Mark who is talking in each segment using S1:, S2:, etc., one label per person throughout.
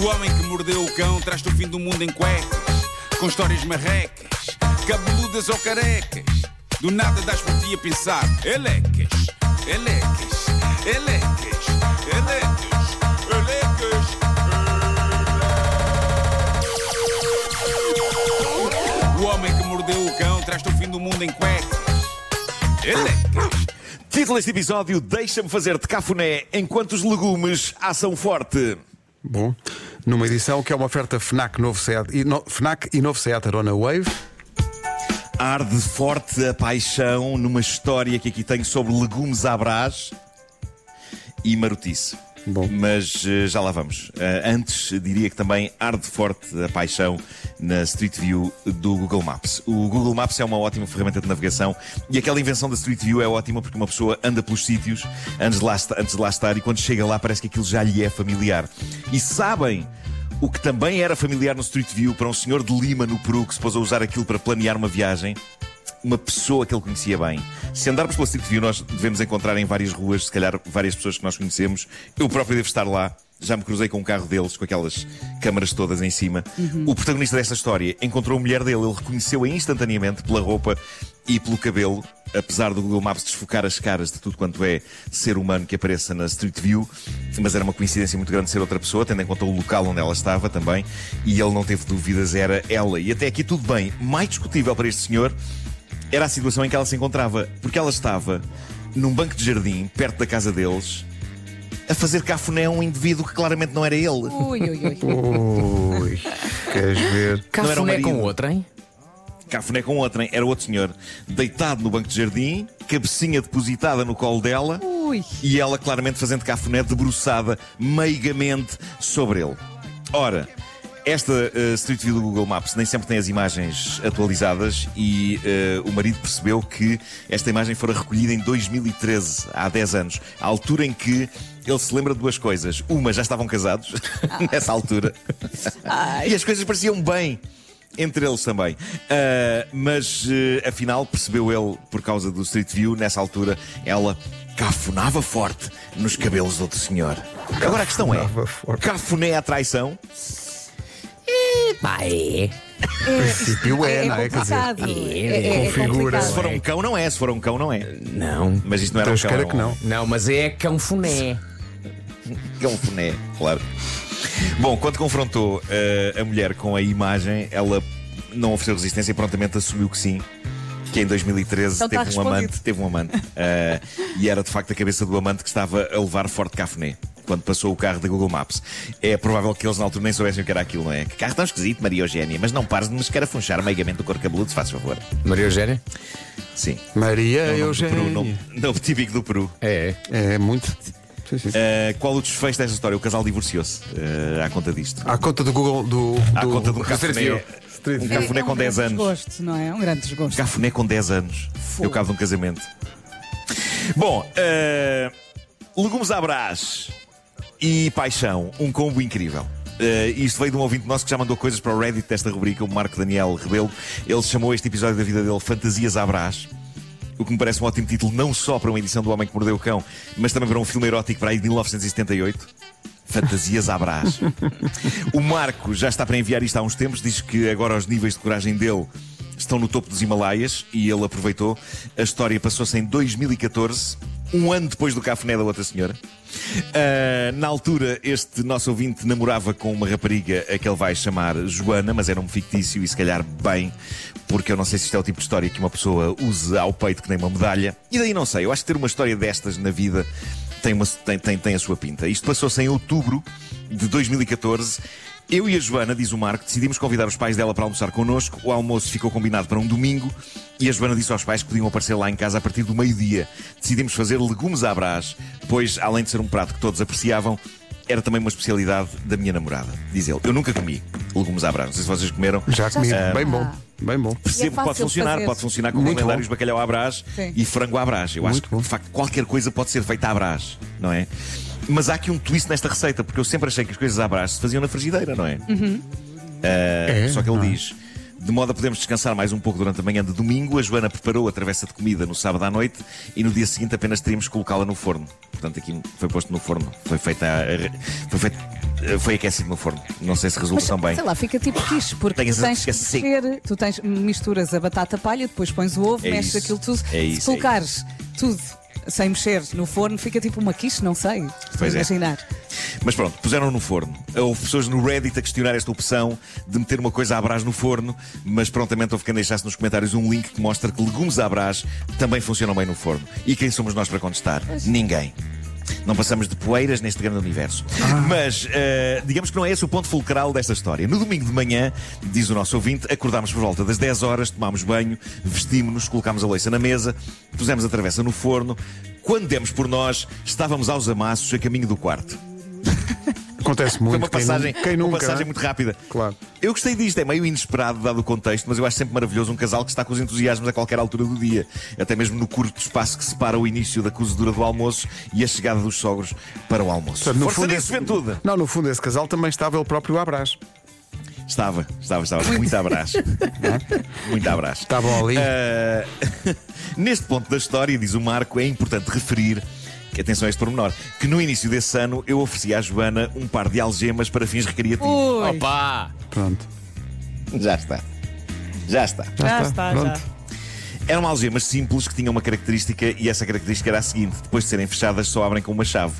S1: O homem que mordeu o cão traz-te o fim do mundo em cuecas, com histórias marrecas, cabeludas ou carecas. Do nada das por ti a pensar, elecas, elecas, elecas, elecas, elecas. O homem que mordeu o cão traz-te o fim do mundo em cuecas. Elecas.
S2: Título deste episódio: Deixa-me fazer-te cafuné enquanto os legumes assam forte.
S3: Bom, numa edição que é uma oferta FNAC, novo Seat, e no, FNAC e novo Seat Arona Wave.
S2: Arde forte a paixão numa história que aqui tenho sobre legumes à brás e marotice.
S3: Bom.
S2: Mas eh, já lá vamos. Eh, antes, diria que também arde forte a paixão na Street View do Google Maps. O Google Maps é uma ótima ferramenta de navegação e aquela invenção da Street View é ótima porque uma pessoa anda pelos sítios antes de lá, antes de lá estar e quando chega lá parece que aquilo já lhe é familiar. E sabem o que também era familiar no Street View para um senhor de Lima, no Peru, que se pôs a usar aquilo para planear uma viagem? Uma pessoa que ele conhecia bem. Se andarmos pela Street View, nós devemos encontrar em várias ruas, se calhar, várias pessoas que nós conhecemos. Eu próprio devo estar lá. Já me cruzei com um carro deles, com aquelas câmaras todas em cima. O protagonista desta história encontrou a mulher dele. Ele reconheceu-a instantaneamente pela roupa e pelo cabelo. Apesar do Google Maps desfocar as caras de tudo quanto é ser humano que apareça na Street View, mas era uma coincidência muito grande ser outra pessoa, tendo em conta o local onde ela estava também, e ele não teve dúvidas, era ela. E até aqui tudo bem. Mais discutível para este senhor era a situação em que ela se encontrava, porque ela estava num banco de jardim, perto da casa deles, a fazer cafuné a um indivíduo que claramente não era ele.
S4: Ui, ui, ui.
S3: Ui, queres ver?
S5: Cafuné com outra, hein?
S2: Cafuné com outrem, era outro senhor, deitado no banco de jardim, cabecinha depositada no colo dela
S4: Ui.
S2: e ela claramente fazendo cafuné debruçada meigamente sobre ele. Ora, esta eh, Street View do Google Maps nem sempre tem as imagens atualizadas e eh, o marido percebeu que esta imagem fora recolhida em 2013, há 10 anos, à altura em que ele se lembra de duas coisas. Uma, já estavam casados nessa altura. e as coisas pareciam bem. Entre eles também. Ah, mas eh, afinal, percebeu ele, por causa do Street View, nessa altura, ela cafunava forte nos cabelos do outro senhor. Agora a questão é: cafuné à traição?
S5: Pá, é.
S3: princípio é, não é? Quer dizer,
S4: complicado.
S5: é,
S4: É, é
S3: configura.
S2: Se for um cão, não é. Se for um cão, não é.
S5: Não.
S2: Mas isto não era um
S3: Deus
S2: cão. era
S3: que
S2: um-
S3: não.
S5: Não, mas é cãofuné.
S2: Cãofuné, claro. Bom, quando confrontou eh, a mulher com a imagem, ela não ofereceu resistência e prontamente assumiu que sim. Que em 2013
S4: Então está
S2: teve um
S4: respondido.
S2: amante, teve um amante. Eh, e era de facto a cabeça do amante que estava a levar forte cafuné. Quando passou o carro da Google Maps. É provável que eles na altura nem soubessem o que era aquilo, não é? Que carro tão esquisito, Maria Eugénia. Mas não pares de me escarafunchar meigamente o cor cabeludo, se faz favor.
S5: Maria Eugénia?
S2: Sim.
S3: Maria
S2: É
S3: Eugénia.
S2: Peru, nome, nome típico do Peru.
S5: É.
S3: É muito. Sim, sim.
S2: Uh, qual o desfecho desta história? O casal divorciou-se uh, à conta disto.
S3: À conta do Google. Do,
S2: À
S3: do,
S2: conta de um
S3: do
S2: cafuné, um cafuné
S4: É
S2: com
S4: um
S2: 10
S4: grande
S2: anos.
S4: desgosto, não é? É um grande desgosto.
S2: Cafuné com 10 anos. Eu cabo de um casamento. Bom, uh, legumes à brás e paixão. Um combo incrível. Uh, isto veio de um ouvinte nosso que já mandou coisas para o Reddit desta rubrica, o Marco Daniel Rebelo. Ele chamou este episódio da vida dele Fantasias à Brás. O que me parece um ótimo título, não só para uma edição do Homem que Mordeu o Cão, mas também para um filme erótico para aí de 1978. Fantasias à Brás. O Marco já está para enviar isto há uns tempos, diz que agora os níveis de coragem dele estão no topo dos Himalaias e ele aproveitou. A história passou-se em 2014, um ano depois do cafuné da outra senhora. Ah, na altura, este nosso ouvinte namorava com uma rapariga a que ele vai chamar Joana, mas era um fictício e se calhar bem, porque eu não sei se isto é o tipo de história que uma pessoa use ao peito que nem uma medalha. E daí não sei, eu acho que ter uma história destas na vida tem, uma, tem, tem, tem a sua pinta. Isto passou-se em outubro de 2014. Eu e a Joana, diz o Marco, decidimos convidar os pais dela para almoçar connosco. O almoço ficou combinado para um domingo e a Joana disse aos pais que podiam aparecer lá em casa a partir do meio-dia. Decidimos fazer legumes à brás, pois, além de ser um prato que todos apreciavam, era também uma especialidade da minha namorada. Diz ele. Eu nunca comi legumes à brás. Não sei se vocês comeram.
S3: Já comi.
S4: Ah.
S3: Bem bom. Bem bom.
S2: Percebo que
S4: fácil
S2: pode funcionar,
S4: fazer.
S2: pode funcionar com
S3: Muito
S2: lendários bacalhau à brás
S4: Sim.
S2: e frango à brás. Eu acho
S3: Muito
S2: que,
S3: bom.
S2: de facto, qualquer coisa pode ser feita à brás, não é? Mas há aqui um twist nesta receita, porque eu sempre achei que as coisas à brás se faziam na frigideira, não é? Ah,
S3: É?
S2: Só que ele
S3: Ah.
S2: diz. De modo a podermos descansar mais um pouco durante a manhã de domingo, a Joana preparou a travessa de comida no sábado à noite e no dia seguinte apenas teríamos que colocá-la no forno. Portanto, aqui foi posto no forno. Foi feita a, foi feito eh, foi aquecido no forno. Não sei se resulta
S4: Mas,
S2: tão bem.
S4: sei lá, fica tipo quiche, porque
S2: Tem
S4: tu tens
S2: que
S4: mexer, tu tens, misturas a batata palha, depois pões o ovo,
S2: É
S4: mexes
S2: isso.
S4: aquilo tudo.
S2: É isso,
S4: Se colocares tudo sem mexer no forno, fica tipo uma quiche, não sei.
S2: Pois é.
S4: imaginar.
S2: Mas pronto, puseram no forno. Houve pessoas no Reddit a questionar esta opção de meter uma coisa à brás no forno, mas prontamente houve quem deixasse nos comentários um link que mostra que legumes à brás também funcionam bem no forno. E quem somos nós para contestar? Ninguém. Não passamos de poeiras neste grande universo. Mas eh, digamos que não é esse o ponto fulcral desta história. No domingo de manhã, diz o nosso ouvinte, acordámos por volta das 10 horas, tomámos banho, vestimos-nos, colocámos a louça na mesa, pusemos a travessa no forno. Quando demos por nós, estávamos aos amassos a caminho do quarto.
S3: Acontece muito.
S2: Foi uma passagem,
S3: quem
S2: uma
S3: nunca,
S2: passagem
S3: né?
S2: muito rápida.
S3: Claro.
S2: Eu gostei disto, é meio inesperado dado o contexto, mas eu acho sempre maravilhoso um casal que está com os entusiasmos a qualquer altura do dia. Até mesmo no curto espaço que separa o início da cozedura do almoço e a chegada dos sogros para o almoço.
S3: Portanto, no
S2: Força
S3: fundo,
S2: nisso,
S3: esse-! Não, no fundo, esse casal também estava ele próprio à brás.
S2: Estava, estava, estava. Muito abraço. Muito abraço.
S3: Estavam ali.
S2: Ah, neste ponto da história, diz o Marco, é importante referir. Atenção a este pormenor, que no início desse ano eu ofereci à Joana um par de algemas para fins recreativos.
S4: Ui,
S5: Opa!
S3: Pronto.
S2: Já está. Já está.
S4: já está, já.
S3: Pronto.
S2: Eram algemas simples que tinham uma característica e essa característica era a seguinte: depois de serem fechadas, só abrem com uma chave.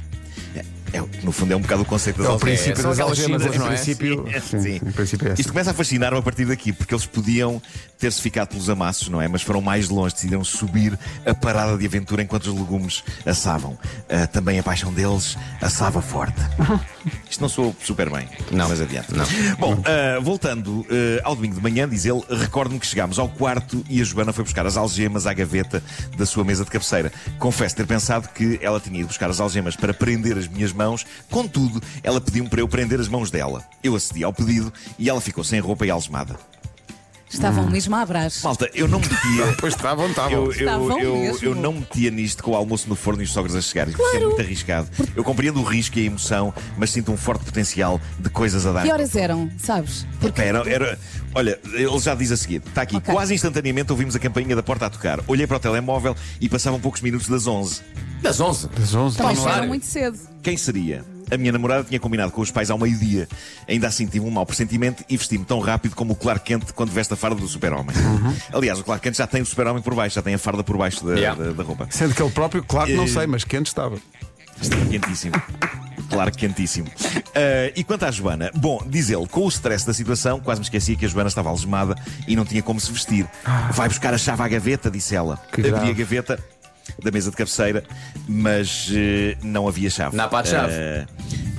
S2: É, no fundo, é um bocado o conceito das
S3: É o
S2: algemas.
S3: princípio das
S5: aquelas
S3: algemas, em
S5: não é?
S3: princípio.
S2: Sim,
S3: Sim,
S2: sim.
S3: em princípio é assim.
S2: Isto começa a fascinar-me a partir daqui, porque eles podiam ter-se ficado pelos amassos, não é? Mas foram mais longe, decidiram subir a parada de aventura enquanto os legumes assavam. Ah, também a paixão deles assava forte. Isto não soou super bem.
S5: Não.
S2: Mas adiante.
S5: Não.
S2: Bom, ah, voltando ah, ao domingo de manhã, diz ele, recordo-me que chegámos ao quarto e a Joana foi buscar as algemas à gaveta da sua mesa de cabeceira. Confesso ter pensado que ela tinha ido buscar as algemas para prender as minhas mãos, contudo, ela pediu-me para eu prender as mãos dela. Eu acedi ao pedido e ela ficou sem roupa e algemada.
S4: Estavam mesmo a brás.
S2: Malta, eu não metia.
S3: Pois estavam, estavam.
S2: Eu, eu,
S4: Estavam
S2: eu,
S4: mesmo.
S2: eu não metia nisto com o almoço no forno e os sogros a chegarem. Isso é muito arriscado. Eu compreendo o risco e a emoção, mas sinto um forte potencial de coisas a dar.
S4: Que horas eram, sabes? Porque
S2: Era, era- olha, ele já diz a seguir: está aqui,
S4: Ok.
S2: quase instantaneamente ouvimos a campainha da porta a tocar. Olhei para o telemóvel e passavam poucos minutos das 11.
S5: Das 11.
S3: Das 11
S4: também chegaram muito cedo.
S2: Quem seria? A minha namorada tinha combinado com os pais ao meio-dia. Ainda assim tive um mau pressentimento e vesti-me tão rápido como o Clark Kent quando veste a farda do super-homem. Aliás, o Clark Kent já tem o super-homem por baixo, já tem a farda por baixo da,
S5: Yeah.
S2: da- da roupa.
S3: Sendo que ele próprio, claro, não
S2: Eh,
S3: sei, mas quente estava.
S2: Estava quentíssimo. Claro, que quentíssimo. Ah, e quanto à Joana? Bom, diz ele, com o stress da situação, quase me esquecia que a Joana estava algemada e não tinha como se vestir. Vai buscar a chave à gaveta, disse ela.
S3: Que
S2: Abri
S3: grave.
S2: a gaveta da mesa de cabeceira, mas eh, não havia chave.
S5: Não há pá de chave.
S2: Ah,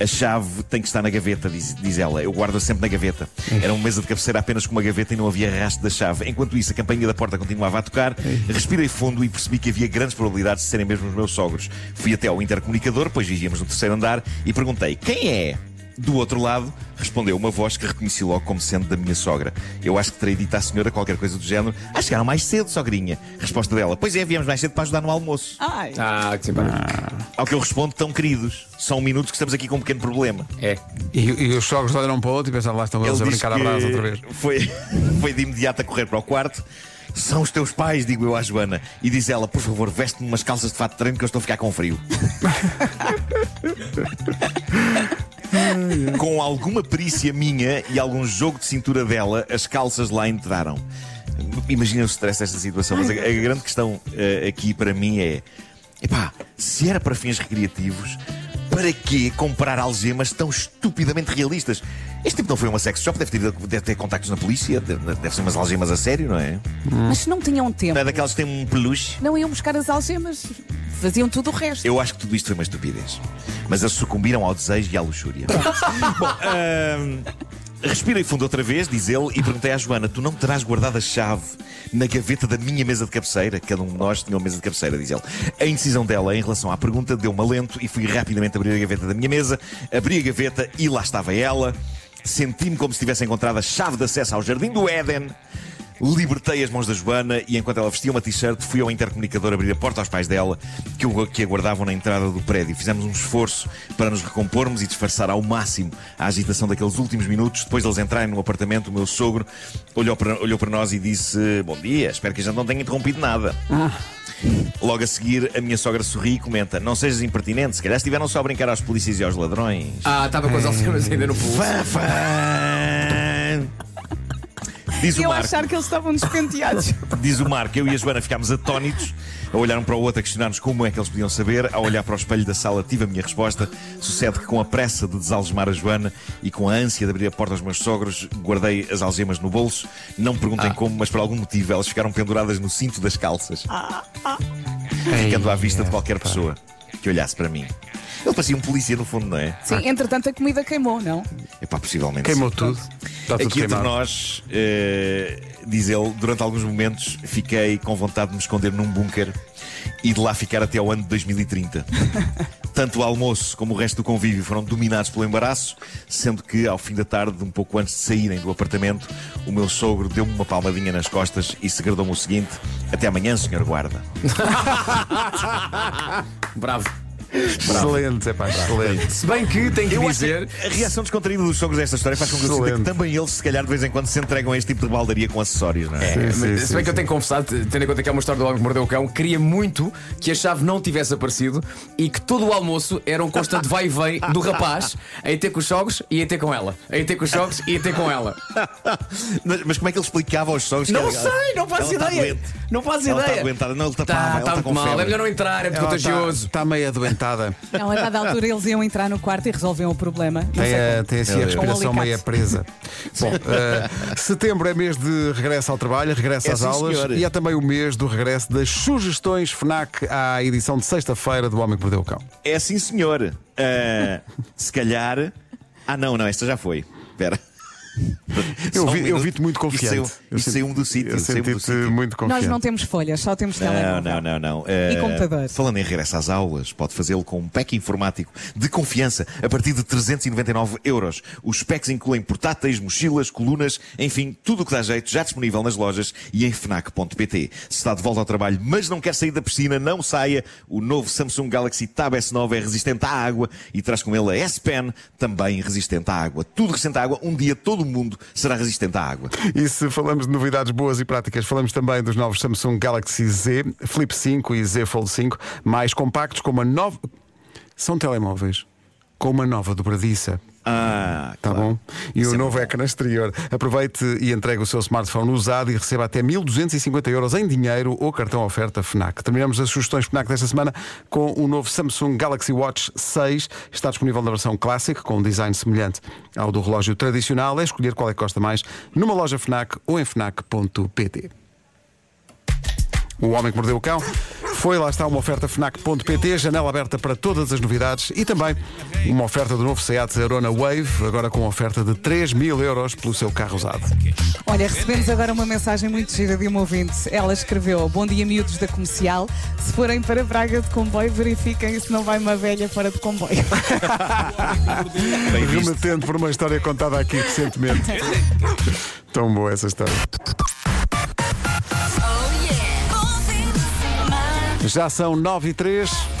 S2: a chave tem que estar na gaveta, diz, diz ela. Eu guardo-a sempre na gaveta. Era uma mesa de cabeceira apenas com uma gaveta e não havia rastro da chave. Enquanto isso, a campainha da porta continuava a tocar. Respirei fundo e percebi que havia grandes probabilidades de serem mesmo os meus sogros. Fui até ao intercomunicador, pois vivíamos no terceiro andar, e perguntei: quem é? Do outro lado, respondeu uma voz que reconheci logo como sendo da minha sogra. Eu acho que terei dito à senhora qualquer coisa do género. Ah, chegaram mais cedo, sogrinha. Resposta dela: Pois é, viemos mais cedo para ajudar no almoço.
S4: Ai.
S5: Ah, que simpático.
S2: Ao que eu respondo: Tão queridos, são minutos que estamos aqui com um pequeno problema.
S5: É.
S3: E, e os sogros olharam para o outro e pensaram lá estão eles a
S2: disse
S3: brincar à
S2: que
S3: brasa outra vez.
S2: Foi, foi de imediato a correr para o quarto. São os teus pais, digo eu à Joana. E diz ela, por favor, veste-me umas calças de fato de treino que eu estou a ficar com frio. com alguma perícia minha e algum jogo de cintura dela, as calças lá entraram. Imagina o stress desta situação, mas a, a grande questão eh, aqui para mim é: epá, se era para fins recreativos, para que comprar algemas tão estupidamente realistas? Este tipo não foi uma sex shop, deve ter, deve ter contactos na polícia, deve, deve ser umas algemas a sério, não é?
S4: Mas se não tinham tempo,
S2: Não é daquelas que têm um peluche.
S4: não iam buscar as algemas. Faziam tudo o resto.
S2: Eu acho que tudo isto foi uma estupidez. Mas eles sucumbiram ao desejo e à luxúria. Bom, ahm, respirei fundo outra vez, diz ele, e perguntei à Joana: Tu não terás guardado a chave na gaveta da minha mesa de cabeceira? Cada um de nós tinha uma mesa de cabeceira, diz ele. A indecisão dela em relação à pergunta deu-me alento e fui rapidamente abrir a gaveta da minha mesa. Abri a gaveta e lá estava ela. Senti-me como se tivesse encontrado a chave de acesso ao jardim do Éden. Libertei as mãos da Joana e enquanto ela vestia uma t-shirt fui ao intercomunicador abrir a porta aos pais dela que, o- que aguardavam na entrada do prédio. Fizemos um esforço para nos recompormos e disfarçar ao máximo a agitação daqueles últimos minutos. Depois de eles entrarem no apartamento, o meu sogro olhou para, olhou para nós e disse Bom dia, espero que a gente não tenha interrompido nada. Logo a seguir, a minha sogra sorri e comenta: Não sejas impertinente, se calhar estiveram só a brincar aos polícias e aos ladrões.
S5: Ah, estava com as algemas ainda no pulso.
S2: Fã, fã. Diz o
S4: Eu
S2: Marco.
S4: achar que eles estavam despenteados.
S2: Diz o Marco, eu e a Joana ficámos atónitos a olhar um para o outro, a questionar-nos como é que eles podiam saber. Ao olhar para o espelho da sala, tive a minha resposta. Sucede que, com a pressa de desalgemar a Joana e com a ânsia de abrir a porta aos meus sogros, guardei as algemas no bolso. Não me perguntem como, mas por algum motivo elas ficaram penduradas no cinto das calças, ficando à vista de qualquer pessoa que olhasse para mim. Ele parecia um polícia, no fundo, não é?
S4: Sim, entretanto a comida queimou, não?
S2: Epá, possivelmente.
S3: Queimou
S2: sim.
S3: tudo. Tudo
S2: Aqui entre nós, eh, diz ele, durante alguns momentos fiquei com vontade de me esconder num bunker e de lá ficar até ao ano de 2030. Tanto o almoço como o resto do convívio foram dominados pelo embaraço, sendo que ao fim da tarde, um pouco antes de saírem do apartamento, o meu sogro deu-me uma palmadinha nas costas e segredou-me o seguinte: Até amanhã, senhor guarda.
S5: Bravo.
S3: Excelente, é pá, excelente.
S5: Se bem que tenho que
S2: Eu acho
S5: dizer.
S2: que a reação descontraída dos sogros desta história faz com que eu sinta que também eles, se calhar, de vez em quando se entregam a este tipo de baldaria com acessórios, não é?
S3: Sim,
S5: Mas,
S3: sim,
S5: se
S3: sim,
S5: bem que eu tenho confessado, tendo em conta que é uma história do homem que mordeu o cão, queria muito que a chave não tivesse aparecido e que todo o almoço era um constante vai e vem do rapaz a ir ter com os sogros e a ir ter com ela. A ir ter com os sogros e a ir ter com ela.
S2: Mas, mas como é que ele explicava aos sogros? que
S5: Não
S2: ela-
S5: sei, não faço
S2: está
S5: ideia.
S2: doente.
S5: Não faço
S2: Ela está
S5: ideia.
S2: doentada. Não, ele tapava,
S5: Tá, tá
S2: está
S5: muito
S2: com
S5: mal. É melhor não entrar, é muito
S3: está,
S5: contagioso.
S3: está meio adoentada.
S4: Não, a dada altura eles iam entrar no quarto e resolviam o problema. Não
S3: Tem, a, tem assim a respiração meia presa. Bom, eh, setembro é mês de regresso ao trabalho, regresso
S2: É,
S3: às
S2: sim,
S3: aulas e é também o mês do regresso das sugestões FNAC à edição de sexta-feira do Homem que Perdeu o Cão.
S2: É sim, senhor. Ah, se calhar. Ah, não, não, esta já foi. Espera.
S3: Eu
S2: Só um
S3: vi- eu vi-te muito confiante.
S2: Isso
S3: Eu
S2: saiu- Isso
S3: senti-
S2: saiu-me do sítio.
S3: Eu
S2: saiu-me do sítio.
S3: muito confiante.
S4: Nós não temos folhas, só temos
S2: Não,
S4: telemóvel.
S2: não, não, não. Eh,
S4: computador.
S2: Falando em regresso às aulas, pode fazê-lo com um pack informático de confiança a partir de 399 euros. Os packs incluem portáteis, mochilas, colunas, enfim, tudo o que dá jeito, já disponível nas lojas e em fnac.pt. Se está de volta ao trabalho, mas não quer sair da piscina, não saia. O novo Samsung Galaxy Tab S9 é resistente à água e traz com ele a S Pen, também resistente à água. Tudo resistente à água, um dia todo o mundo será resistente à água.
S3: E se falamos de novidades boas e práticas, falamos também dos novos Samsung Galaxy Z, Flip 5 e Z Fold 5, mais compactos, com uma nova. São telemóveis com uma nova dobradiça.
S2: Ah,
S3: Tá
S2: claro.
S3: bom? E
S2: Isso
S3: o
S2: é
S3: novo
S2: bom.
S3: ecrã exterior. Aproveite e entregue o seu smartphone usado e receba até 1250 euros em dinheiro ou cartão oferta FNAC. Terminamos as sugestões FNAC desta semana com o novo Samsung Galaxy Watch 6. Está disponível na versão Classic, com um design semelhante ao do relógio tradicional. É escolher qual é que gosta mais numa loja FNAC ou em FNAC.pt. O Homem que Mordeu o Cão foi, lá está, uma oferta FNAC.pt, janela aberta para todas as novidades e também uma oferta do novo Seat Arona Wave, agora com oferta de 3 mil euros pelo seu carro usado.
S4: Olha, recebemos agora uma mensagem muito gira de uma ouvinte. Ela escreveu: Bom dia, miúdos da comercial. Se forem para Braga de comboio, verifiquem se não vai uma velha fora de comboio.
S3: Remetendo por uma história contada aqui recentemente. Tão boa essa história. Já são 9 e 3.